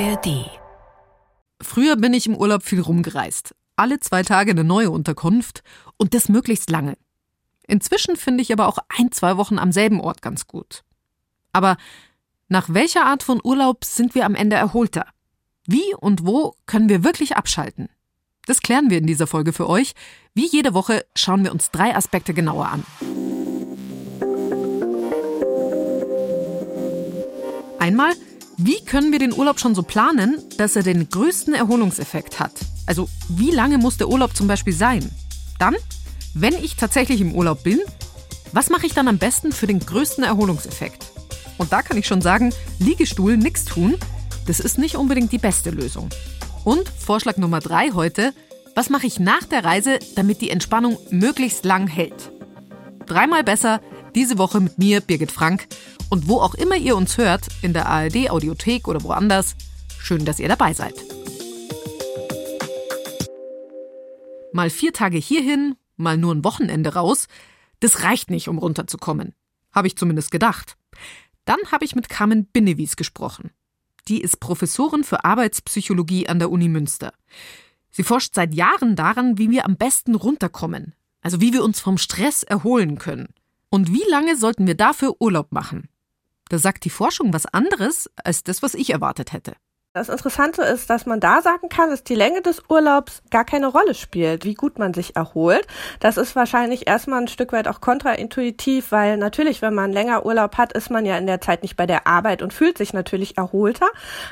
ARD. Früher bin ich im Urlaub viel rumgereist. Alle zwei Tage eine neue Unterkunft und das möglichst lange. Inzwischen finde ich aber auch ein, zwei Wochen am selben Ort ganz gut. Aber nach welcher Art von Urlaub sind wir am Ende erholter? Wie und wo können wir wirklich abschalten? Das klären wir in dieser Folge für euch. Wie jede Woche schauen wir uns drei Aspekte genauer an. Einmal, wie können wir den Urlaub schon so planen, dass er den größten Erholungseffekt hat? Also wie lange muss der Urlaub zum Beispiel sein? Dann, wenn ich tatsächlich im Urlaub bin, was mache ich dann am besten für den größten Erholungseffekt? Und da kann ich schon sagen, Liegestuhl, nichts tun, das ist nicht unbedingt die beste Lösung. Und Vorschlag Nummer drei heute, was mache ich nach der Reise, damit die Entspannung möglichst lang hält? Dreimal besser, diese Woche mit mir, Birgit Frank. Und wo auch immer ihr uns hört, in der ARD Audiothek oder woanders, schön, dass ihr dabei seid. Mal vier Tage hierhin, mal nur ein Wochenende raus, das reicht nicht, um runterzukommen. Habe ich zumindest gedacht. Dann habe ich mit Carmen Binnewies gesprochen. Die ist Professorin für Arbeitspsychologie an der Uni Münster. Sie forscht seit Jahren daran, wie wir am besten runterkommen, also wie wir uns vom Stress erholen können. Und wie lange sollten wir dafür Urlaub machen? Da sagt die Forschung was anderes als das, was ich erwartet hätte. Das Interessante ist, dass man da sagen kann, dass die Länge des Urlaubs gar keine Rolle spielt, wie gut man sich erholt. Das ist wahrscheinlich erstmal ein Stück weit auch kontraintuitiv, weil natürlich, wenn man länger Urlaub hat, ist man ja in der Zeit nicht bei der Arbeit und fühlt sich natürlich erholter.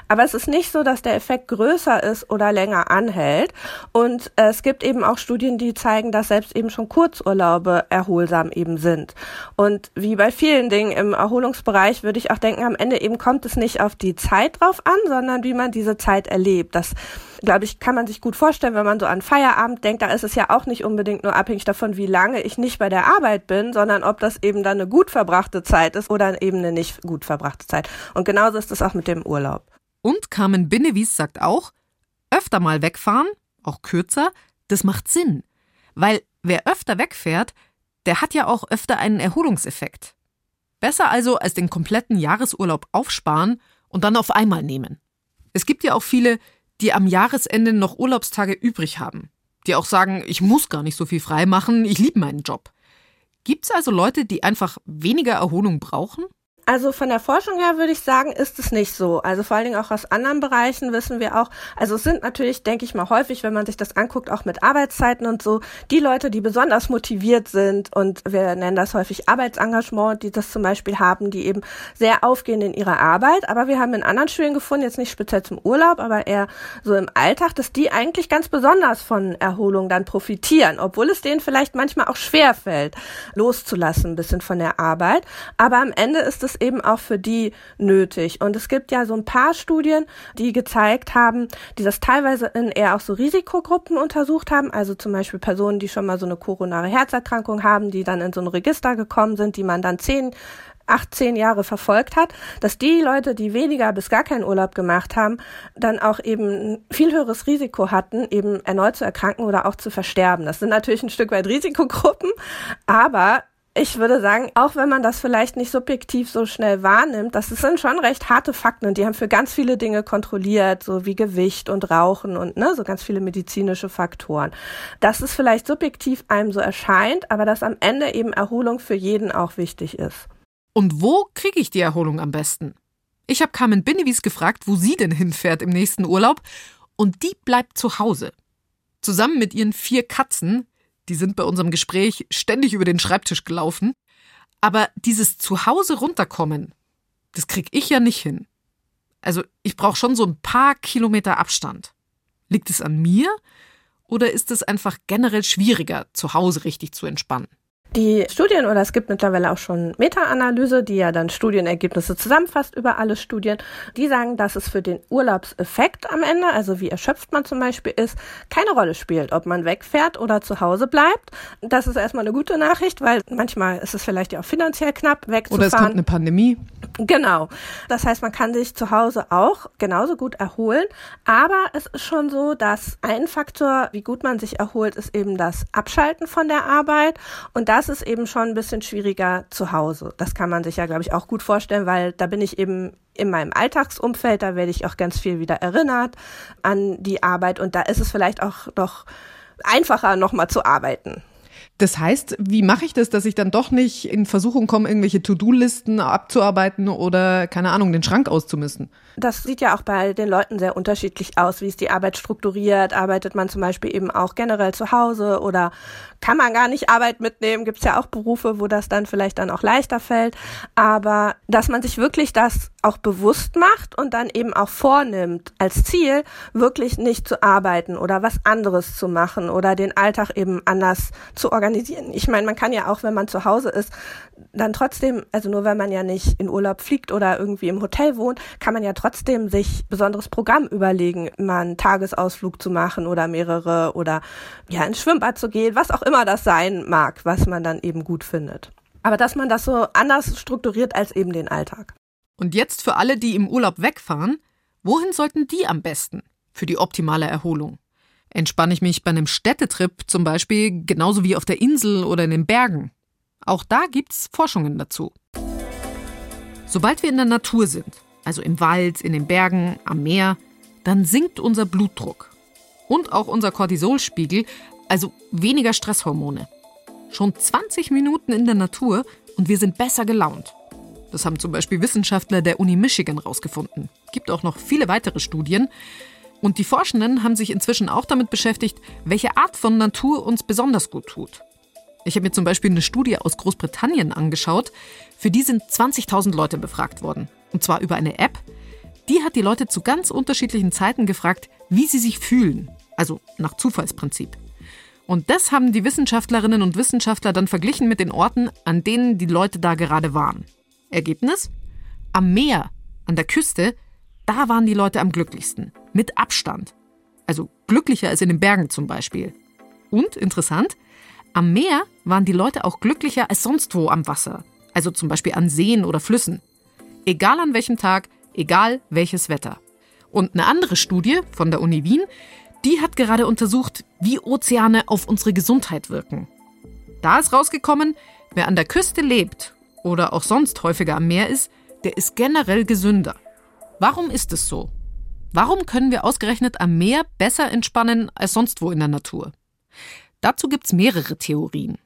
Aber es ist nicht so, dass der Effekt größer ist oder länger anhält. Und es gibt eben auch Studien, die zeigen, dass selbst eben schon Kurzurlaube erholsam eben sind. Und wie bei vielen Dingen im Erholungsbereich würde ich auch denken, am Ende eben kommt es nicht auf die Zeit drauf an, sondern wie wie man diese Zeit erlebt. Das, glaube ich, kann man sich gut vorstellen, wenn man so an Feierabend denkt. Da ist es ja auch nicht unbedingt nur abhängig davon, wie lange ich nicht bei der Arbeit bin, sondern ob das eben dann eine gut verbrachte Zeit ist oder eben eine nicht gut verbrachte Zeit. Und genauso ist es auch mit dem Urlaub. Und Carmen Binnewies sagt auch, öfter mal wegfahren, auch kürzer, das macht Sinn. Weil wer öfter wegfährt, der hat ja auch öfter einen Erholungseffekt. Besser also als den kompletten Jahresurlaub aufsparen und dann auf einmal nehmen. Es gibt ja auch viele, die am Jahresende noch Urlaubstage übrig haben. Die auch sagen, ich muss gar nicht so viel frei machen, ich liebe meinen Job. Gibt es also Leute, die einfach weniger Erholung brauchen? Also von der Forschung her würde ich sagen, ist es nicht so. Also vor allen Dingen auch aus anderen Bereichen wissen wir auch, also es sind natürlich, denke ich mal, häufig, wenn man sich das anguckt, auch mit Arbeitszeiten und so, die Leute, die besonders motiviert sind und wir nennen das häufig Arbeitsengagement, die das zum Beispiel haben, die eben sehr aufgehen in ihrer Arbeit. Aber wir haben in anderen Studien gefunden, jetzt nicht speziell zum Urlaub, aber eher so im Alltag, dass die eigentlich ganz besonders von Erholung dann profitieren, obwohl es denen vielleicht manchmal auch schwer fällt, loszulassen ein bisschen von der Arbeit. Aber am Ende ist es es eben auch für die nötig. Und es gibt ja so ein paar Studien, die gezeigt haben, die das teilweise in eher auch so Risikogruppen untersucht haben, also zum Beispiel Personen, die schon mal so eine koronare Herzerkrankung haben, die dann in so ein Register gekommen sind, die man dann zehn 18 Jahre verfolgt hat, dass die Leute, die weniger bis gar keinen Urlaub gemacht haben, dann auch eben ein viel höheres Risiko hatten, eben erneut zu erkranken oder auch zu versterben. Das sind natürlich ein Stück weit Risikogruppen, aber ich würde sagen, auch wenn man das vielleicht nicht subjektiv so schnell wahrnimmt, das sind schon recht harte Fakten und die haben für ganz viele Dinge kontrolliert, so wie Gewicht und Rauchen und ne, so ganz viele medizinische Faktoren. Dass es vielleicht subjektiv einem so erscheint, aber dass am Ende eben Erholung für jeden auch wichtig ist. Und wo kriege ich die Erholung am besten? Ich habe Carmen Binnewies gefragt, wo sie denn hinfährt im nächsten Urlaub und die bleibt zu Hause. Zusammen mit ihren vier Katzen die sind bei unserem Gespräch ständig über den Schreibtisch gelaufen. Aber dieses Zuhause runterkommen, das krieg ich ja nicht hin. Also ich brauche schon so ein paar Kilometer Abstand. Liegt es an mir oder ist es einfach generell schwieriger, zu Hause richtig zu entspannen? Die Studien, oder es gibt mittlerweile auch schon Meta-Analyse, die ja dann Studienergebnisse zusammenfasst über alle Studien, die sagen, dass es für den Urlaubseffekt am Ende, also wie erschöpft man zum Beispiel ist, keine Rolle spielt, ob man wegfährt oder zu Hause bleibt. Das ist erstmal eine gute Nachricht, weil manchmal ist es vielleicht ja auch finanziell knapp, wegzufahren. Oder es kommt eine Pandemie. Genau. Das heißt, man kann sich zu Hause auch genauso gut erholen. Aber es ist schon so, dass ein Faktor, wie gut man sich erholt, ist eben das Abschalten von der Arbeit. Und das ist eben schon ein bisschen schwieriger zu Hause. Das kann man sich ja, glaube ich, auch gut vorstellen, weil da bin ich eben in meinem Alltagsumfeld, da werde ich auch ganz viel wieder erinnert an die Arbeit. Und da ist es vielleicht auch noch einfacher, nochmal zu arbeiten. Das heißt, wie mache ich das, dass ich dann doch nicht in Versuchung komme, irgendwelche To-Do-Listen abzuarbeiten oder, keine Ahnung, den Schrank auszumisten? Das sieht ja auch bei den Leuten sehr unterschiedlich aus. Wie ist die Arbeit strukturiert? Arbeitet man zum Beispiel eben auch generell zu Hause oder kann man gar nicht Arbeit mitnehmen? Gibt es ja auch Berufe, wo das dann vielleicht dann auch leichter fällt. Aber dass man sich wirklich das auch bewusst macht und dann eben auch vornimmt, als Ziel wirklich nicht zu arbeiten oder was anderes zu machen oder den Alltag eben anders zu organisieren. Ich meine, man kann ja auch, wenn man zu Hause ist, dann trotzdem, also nur wenn man ja nicht in Urlaub fliegt oder irgendwie im Hotel wohnt, kann man ja trotzdem sich besonderes Programm überlegen, mal einen Tagesausflug zu machen oder mehrere oder ja ins Schwimmbad zu gehen, was auch immer das sein mag, was man dann eben gut findet. Aber dass man das so anders strukturiert als eben den Alltag. Und jetzt für alle, die im Urlaub wegfahren, wohin sollten die am besten für die optimale Erholung? Entspanne ich mich bei einem Städtetrip zum Beispiel genauso wie auf der Insel oder in den Bergen? Auch da gibt's Forschungen dazu. Sobald wir in der Natur sind, also im Wald, in den Bergen, am Meer, dann sinkt unser Blutdruck und auch unser Cortisolspiegel, also weniger Stresshormone. Schon 20 Minuten in der Natur und wir sind besser gelaunt. Das haben zum Beispiel Wissenschaftler der Uni Michigan rausgefunden. Gibt auch noch viele weitere Studien. Und die Forschenden haben sich inzwischen auch damit beschäftigt, welche Art von Natur uns besonders gut tut. Ich habe mir zum Beispiel eine Studie aus Großbritannien angeschaut. Für die sind 20.000 Leute befragt worden. Und zwar über eine App. Die hat die Leute zu ganz unterschiedlichen Zeiten gefragt, wie sie sich fühlen. Also nach Zufallsprinzip. Und das haben die Wissenschaftlerinnen und Wissenschaftler dann verglichen mit den Orten, an denen die Leute da gerade waren. Ergebnis? Am Meer, an der Küste, da waren die Leute am glücklichsten. Mit Abstand. Also glücklicher als in den Bergen zum Beispiel. Und interessant, am Meer waren die Leute auch glücklicher als sonst wo am Wasser. Also zum Beispiel an Seen oder Flüssen. Egal an welchem Tag, egal welches Wetter. Und eine andere Studie von der Uni Wien, die hat gerade untersucht, wie Ozeane auf unsere Gesundheit wirken. Da ist rausgekommen, wer an der Küste lebt oder auch sonst häufiger am Meer ist, der ist generell gesünder. Warum ist es so? Warum können wir ausgerechnet am Meer besser entspannen als sonst wo in der Natur? Dazu gibt es mehrere Theorien.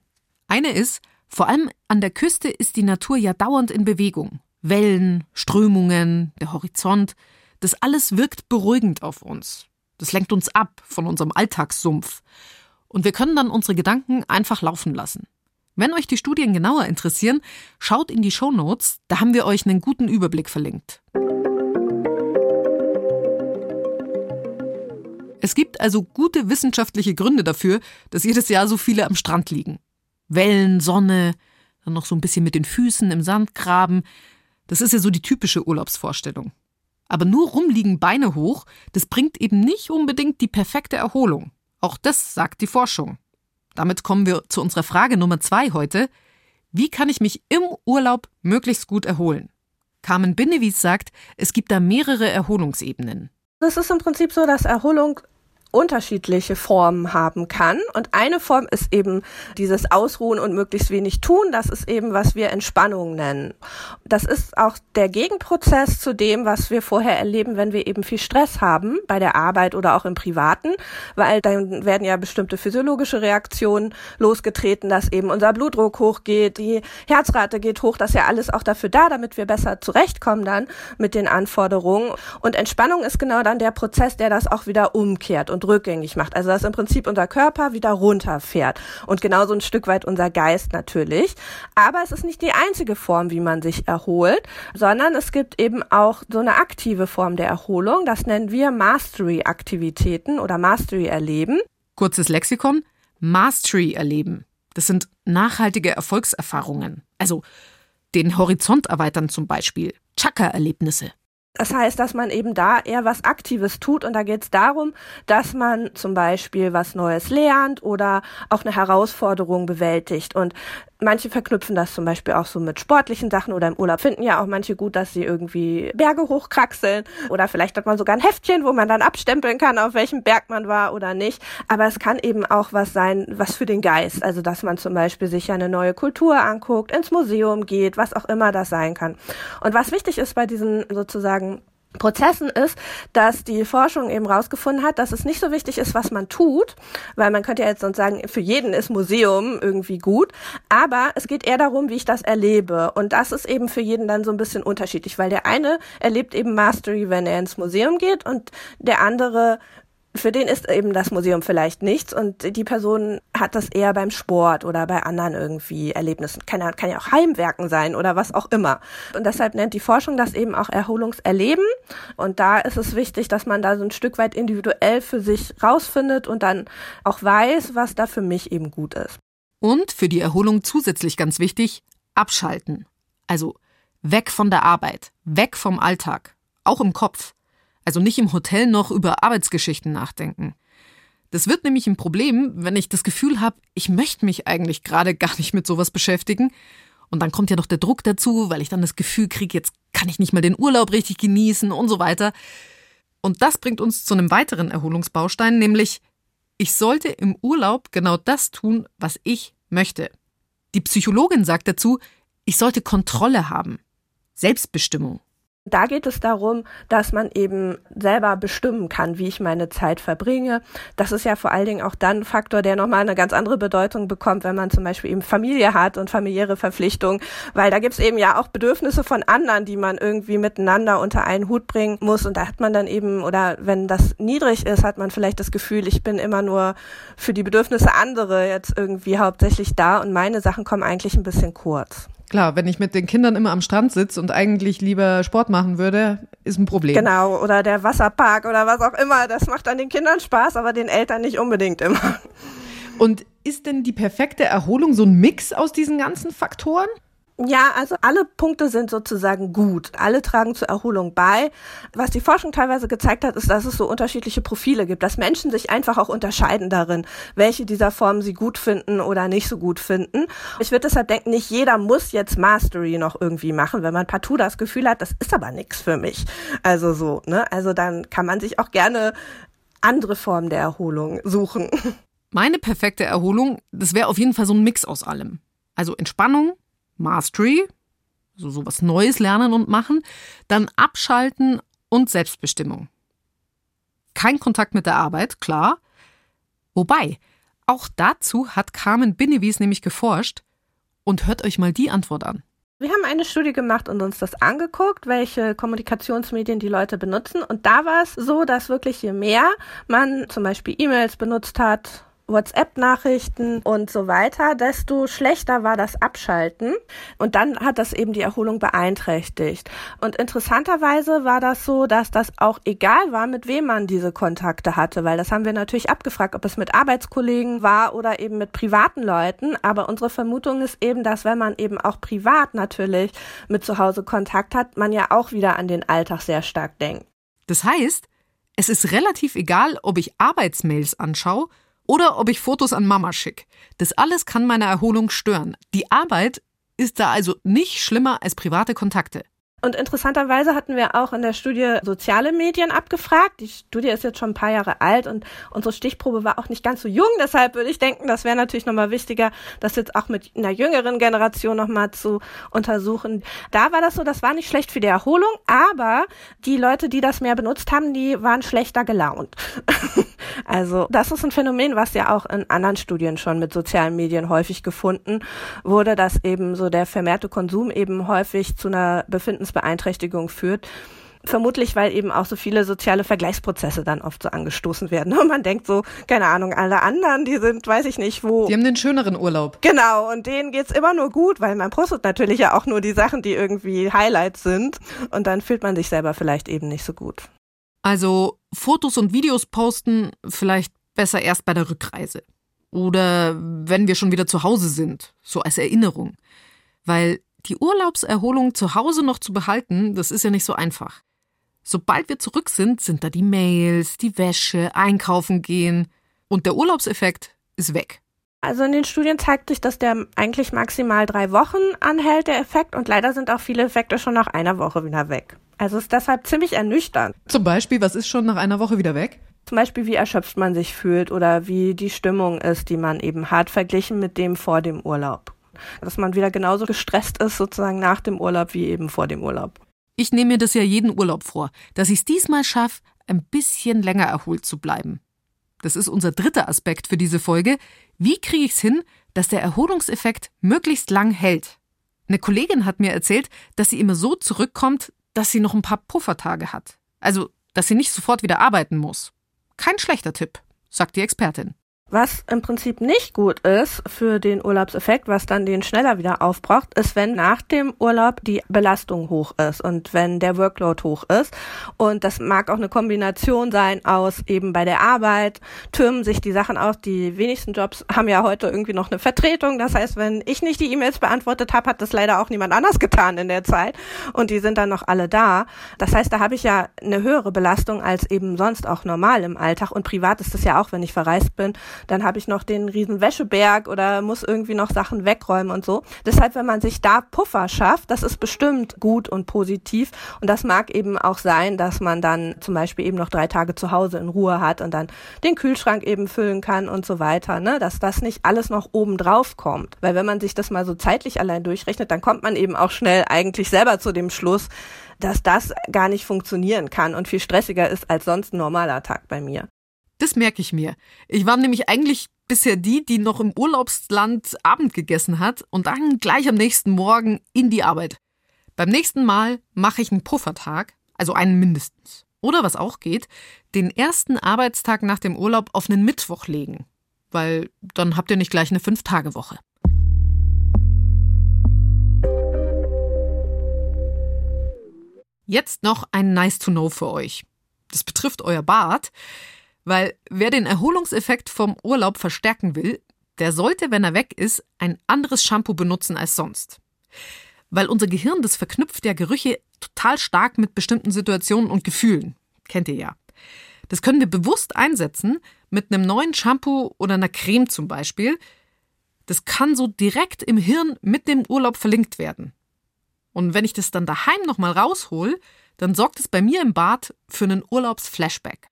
Eine ist, vor allem an der Küste ist die Natur ja dauernd in Bewegung. Wellen, Strömungen, der Horizont, das alles wirkt beruhigend auf uns. Das lenkt uns ab von unserem Alltagssumpf. Und wir können dann unsere Gedanken einfach laufen lassen. Wenn euch die Studien genauer interessieren, schaut in die Show Notes, da haben wir euch einen guten Überblick verlinkt. Es gibt also gute wissenschaftliche Gründe dafür, dass jedes Jahr so viele am Strand liegen. Wellen, Sonne, dann noch so ein bisschen mit den Füßen im Sand graben. Das ist ja so die typische Urlaubsvorstellung. Aber nur rumliegen Beine hoch, das bringt eben nicht unbedingt die perfekte Erholung. Auch das sagt die Forschung. Damit kommen wir zu unserer Frage Nummer zwei heute. Wie kann ich mich im Urlaub möglichst gut erholen? Carmen Binnewies sagt, es gibt da mehrere Erholungsebenen. Es ist im Prinzip so, dass Erholung unterschiedliche Formen haben kann. Und eine Form ist eben dieses Ausruhen und möglichst wenig tun. Das ist eben, was wir Entspannung nennen. Das ist auch der Gegenprozess zu dem, was wir vorher erleben, wenn wir eben viel Stress haben bei der Arbeit oder auch im Privaten, weil dann werden ja bestimmte physiologische Reaktionen losgetreten, dass eben unser Blutdruck hochgeht, die Herzrate geht hoch. Das ist ja alles auch dafür da, damit wir besser zurechtkommen dann mit den Anforderungen. Und Entspannung ist genau dann der Prozess, der das auch wieder umkehrt und rückgängig macht. Also dass im Prinzip unser Körper wieder runterfährt und genauso ein Stück weit unser Geist natürlich. Aber es ist nicht die einzige Form, wie man sich erholt, sondern es gibt eben auch so eine aktive Form der Erholung. Das nennen wir Mastery-Aktivitäten oder Mastery-Erleben. Kurzes Lexikon. Mastery-Erleben. Das sind nachhaltige Erfolgserfahrungen. Also den Horizont erweitern zum Beispiel. Chakra-Erlebnisse. Das heißt, dass man eben da eher was Aktives tut und da geht es darum, dass man zum Beispiel was Neues lernt oder auch eine Herausforderung bewältigt. Und Manche verknüpfen das zum Beispiel auch so mit sportlichen Sachen oder im Urlaub finden ja auch manche gut, dass sie irgendwie Berge hochkraxeln oder vielleicht hat man sogar ein Heftchen, wo man dann abstempeln kann, auf welchem Berg man war oder nicht. Aber es kann eben auch was sein, was für den Geist. Also, dass man zum Beispiel sich eine neue Kultur anguckt, ins Museum geht, was auch immer das sein kann. Und was wichtig ist bei diesen sozusagen Prozessen ist, dass die Forschung eben rausgefunden hat, dass es nicht so wichtig ist, was man tut, weil man könnte ja jetzt sonst sagen, für jeden ist Museum irgendwie gut, aber es geht eher darum, wie ich das erlebe. Und das ist eben für jeden dann so ein bisschen unterschiedlich, weil der eine erlebt eben Mastery, wenn er ins Museum geht und der andere für den ist eben das Museum vielleicht nichts und die Person hat das eher beim Sport oder bei anderen irgendwie Erlebnissen. Kann ja, kann ja auch Heimwerken sein oder was auch immer. Und deshalb nennt die Forschung das eben auch Erholungserleben. Und da ist es wichtig, dass man da so ein Stück weit individuell für sich rausfindet und dann auch weiß, was da für mich eben gut ist. Und für die Erholung zusätzlich ganz wichtig, abschalten. Also weg von der Arbeit, weg vom Alltag, auch im Kopf. Also nicht im Hotel noch über Arbeitsgeschichten nachdenken. Das wird nämlich ein Problem, wenn ich das Gefühl habe, ich möchte mich eigentlich gerade gar nicht mit sowas beschäftigen. Und dann kommt ja noch der Druck dazu, weil ich dann das Gefühl kriege, jetzt kann ich nicht mal den Urlaub richtig genießen und so weiter. Und das bringt uns zu einem weiteren Erholungsbaustein, nämlich ich sollte im Urlaub genau das tun, was ich möchte. Die Psychologin sagt dazu, ich sollte Kontrolle haben. Selbstbestimmung. Da geht es darum, dass man eben selber bestimmen kann, wie ich meine Zeit verbringe. Das ist ja vor allen Dingen auch dann ein Faktor, der nochmal eine ganz andere Bedeutung bekommt, wenn man zum Beispiel eben Familie hat und familiäre Verpflichtungen, weil da gibt's eben ja auch Bedürfnisse von anderen, die man irgendwie miteinander unter einen Hut bringen muss. Und da hat man dann eben, oder wenn das niedrig ist, hat man vielleicht das Gefühl, ich bin immer nur für die Bedürfnisse andere jetzt irgendwie hauptsächlich da und meine Sachen kommen eigentlich ein bisschen kurz. Klar, wenn ich mit den Kindern immer am Strand sitze und eigentlich lieber Sport machen würde, ist ein Problem. Genau, oder der Wasserpark oder was auch immer. Das macht dann den Kindern Spaß, aber den Eltern nicht unbedingt immer. Und ist denn die perfekte Erholung so ein Mix aus diesen ganzen Faktoren? Ja, also alle Punkte sind sozusagen gut. Alle tragen zur Erholung bei. Was die Forschung teilweise gezeigt hat, ist, dass es so unterschiedliche Profile gibt, dass Menschen sich einfach auch unterscheiden darin, welche dieser Formen sie gut finden oder nicht so gut finden. Ich würde deshalb denken, nicht jeder muss jetzt Mastery noch irgendwie machen, wenn man partout das Gefühl hat, das ist aber nichts für mich. Also so, ne? Also dann kann man sich auch gerne andere Formen der Erholung suchen. Meine perfekte Erholung, das wäre auf jeden Fall so ein Mix aus allem. Also Entspannung, Mastery, also sowas Neues lernen und machen, dann abschalten und Selbstbestimmung. Kein Kontakt mit der Arbeit, klar. Wobei, auch dazu hat Carmen Binnewies nämlich geforscht und hört euch mal die Antwort an. Wir haben eine Studie gemacht und uns das angeguckt, welche Kommunikationsmedien die Leute benutzen. Und da war es so, dass wirklich je mehr man zum Beispiel E-Mails benutzt hat, WhatsApp-Nachrichten und so weiter, desto schlechter war das Abschalten. Und dann hat das eben die Erholung beeinträchtigt. Und interessanterweise war das so, dass das auch egal war, mit wem man diese Kontakte hatte, weil das haben wir natürlich abgefragt, ob es mit Arbeitskollegen war oder eben mit privaten Leuten. Aber unsere Vermutung ist eben, dass wenn man eben auch privat natürlich mit zu Hause Kontakt hat, man ja auch wieder an den Alltag sehr stark denkt. Das heißt, es ist relativ egal, ob ich Arbeitsmails anschaue oder ob ich Fotos an Mama schicke. Das alles kann meine Erholung stören. Die Arbeit ist da also nicht schlimmer als private Kontakte. Und interessanterweise hatten wir auch in der Studie soziale Medien abgefragt. Die Studie ist jetzt schon ein paar Jahre alt und unsere Stichprobe war auch nicht ganz so jung. Deshalb würde ich denken, das wäre natürlich nochmal wichtiger, das jetzt auch mit einer jüngeren Generation nochmal zu untersuchen. Da war das so, das war nicht schlecht für die Erholung, aber die Leute, die das mehr benutzt haben, die waren schlechter gelaunt. also das ist ein Phänomen, was ja auch in anderen Studien schon mit sozialen Medien häufig gefunden wurde, dass eben so der vermehrte Konsum eben häufig zu einer Befinden Verhaltensbeeinträchtigung führt. Vermutlich, weil eben auch so viele soziale Vergleichsprozesse dann oft so angestoßen werden. Und man denkt so, keine Ahnung, alle anderen, die sind, weiß ich nicht wo. Die haben den schöneren Urlaub. Genau, und denen geht's immer nur gut, weil man postet natürlich ja auch nur die Sachen, die irgendwie Highlights sind. Und dann fühlt man sich selber vielleicht eben nicht so gut. Also Fotos und Videos posten vielleicht besser erst bei der Rückreise. Oder wenn wir schon wieder zu Hause sind, so als Erinnerung. Weil die Urlaubserholung zu Hause noch zu behalten, das ist ja nicht so einfach. Sobald wir zurück sind, sind da die Mails, die Wäsche, einkaufen gehen und der Urlaubseffekt ist weg. Also in den Studien zeigt sich, dass der eigentlich maximal drei Wochen anhält, der Effekt. Und leider sind auch viele Effekte schon nach einer Woche wieder weg. Also ist deshalb ziemlich ernüchternd. Zum Beispiel, was ist schon nach einer Woche wieder weg? Zum Beispiel, wie erschöpft man sich fühlt oder wie die Stimmung ist, die man eben hat, verglichen mit dem vor dem Urlaub. Dass man wieder genauso gestresst ist sozusagen nach dem Urlaub wie eben vor dem Urlaub. Ich nehme mir das ja jeden Urlaub vor, dass ich es diesmal schaffe, ein bisschen länger erholt zu bleiben. Das ist unser dritter Aspekt für diese Folge. Wie kriege ich es hin, dass der Erholungseffekt möglichst lang hält? Eine Kollegin hat mir erzählt, dass sie immer so zurückkommt, dass sie noch ein paar Puffertage hat. Also, dass sie nicht sofort wieder arbeiten muss. Kein schlechter Tipp, sagt die Expertin. Was im Prinzip nicht gut ist für den Urlaubseffekt, was dann den schneller wieder aufbraucht, ist, wenn nach dem Urlaub die Belastung hoch ist und wenn der Workload hoch ist. Und das mag auch eine Kombination sein aus eben bei der Arbeit, türmen sich die Sachen aus. Die wenigsten Jobs haben ja heute irgendwie noch eine Vertretung. Das heißt, wenn ich nicht die E-Mails beantwortet habe, hat das leider auch niemand anders getan in der Zeit. Und die sind dann noch alle da. Das heißt, da habe ich ja eine höhere Belastung als eben sonst auch normal im Alltag. Und privat ist das ja auch, wenn ich verreist bin dann habe ich noch den riesen Wäscheberg oder muss irgendwie noch Sachen wegräumen und so. Deshalb, wenn man sich da Puffer schafft, das ist bestimmt gut und positiv. Und das mag eben auch sein, dass man dann zum Beispiel eben noch drei Tage zu Hause in Ruhe hat und dann den Kühlschrank eben füllen kann und so weiter, ne? Dass das nicht alles noch oben drauf kommt. Weil wenn man sich das mal so zeitlich allein durchrechnet, dann kommt man eben auch schnell eigentlich selber zu dem Schluss, dass das gar nicht funktionieren kann und viel stressiger ist als sonst ein normaler Tag bei mir. Das merke ich mir. Ich war nämlich eigentlich bisher die, die noch im Urlaubsland Abend gegessen hat und dann gleich am nächsten Morgen in die Arbeit. Beim nächsten Mal mache ich einen Puffertag, also einen mindestens. Oder was auch geht, den ersten Arbeitstag nach dem Urlaub auf einen Mittwoch legen. Weil dann habt ihr nicht gleich eine Fünf-Tage-Woche. Jetzt noch ein Nice to Know für euch. Das betrifft euer Bad. Weil wer den Erholungseffekt vom Urlaub verstärken will, der sollte, wenn er weg ist, ein anderes Shampoo benutzen als sonst. Weil unser Gehirn, das verknüpft ja Gerüche total stark mit bestimmten Situationen und Gefühlen. Kennt ihr ja. Das können wir bewusst einsetzen mit einem neuen Shampoo oder einer Creme zum Beispiel. Das kann so direkt im Hirn mit dem Urlaub verlinkt werden. Und wenn ich das dann daheim nochmal raushol, dann sorgt es bei mir im Bad für einen Urlaubsflashback.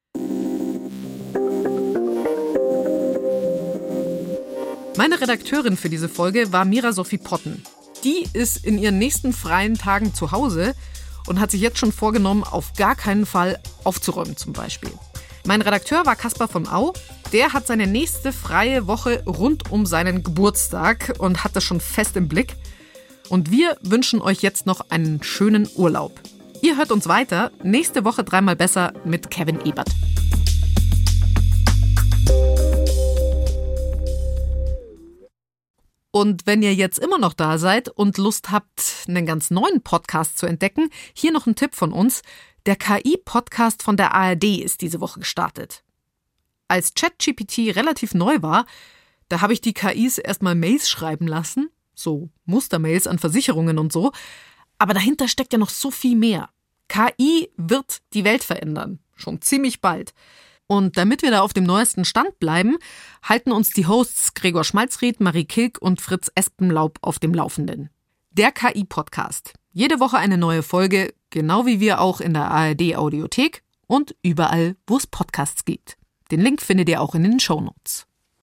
Meine Redakteurin für diese Folge war Mira Sophie Potten. Die ist in ihren nächsten freien Tagen zu Hause und hat sich jetzt schon vorgenommen, auf gar keinen Fall aufzuräumen zum Beispiel. Mein Redakteur war Caspar von Au. Der hat seine nächste freie Woche rund um seinen Geburtstag und hat das schon fest im Blick. Und wir wünschen euch jetzt noch einen schönen Urlaub. Ihr hört uns weiter nächste Woche dreimal besser mit Kevin Ebert. Und wenn ihr jetzt immer noch da seid und Lust habt, einen ganz neuen Podcast zu entdecken, hier noch ein Tipp von uns. Der KI-Podcast von der ARD ist diese Woche gestartet. Als ChatGPT relativ neu war, da habe ich die KIs erstmal Mails schreiben lassen, so Mustermails an Versicherungen und so. Aber dahinter steckt ja noch so viel mehr. KI wird die Welt verändern. Schon ziemlich bald. Und damit wir da auf dem neuesten Stand bleiben, halten uns die Hosts Gregor Schmalzried, Marie Kilk und Fritz Espenlaub auf dem Laufenden. Der KI-Podcast. Jede Woche eine neue Folge, genau wie wir auch in der ARD Audiothek und überall, wo es Podcasts gibt. Den Link findet ihr auch in den Show Notes.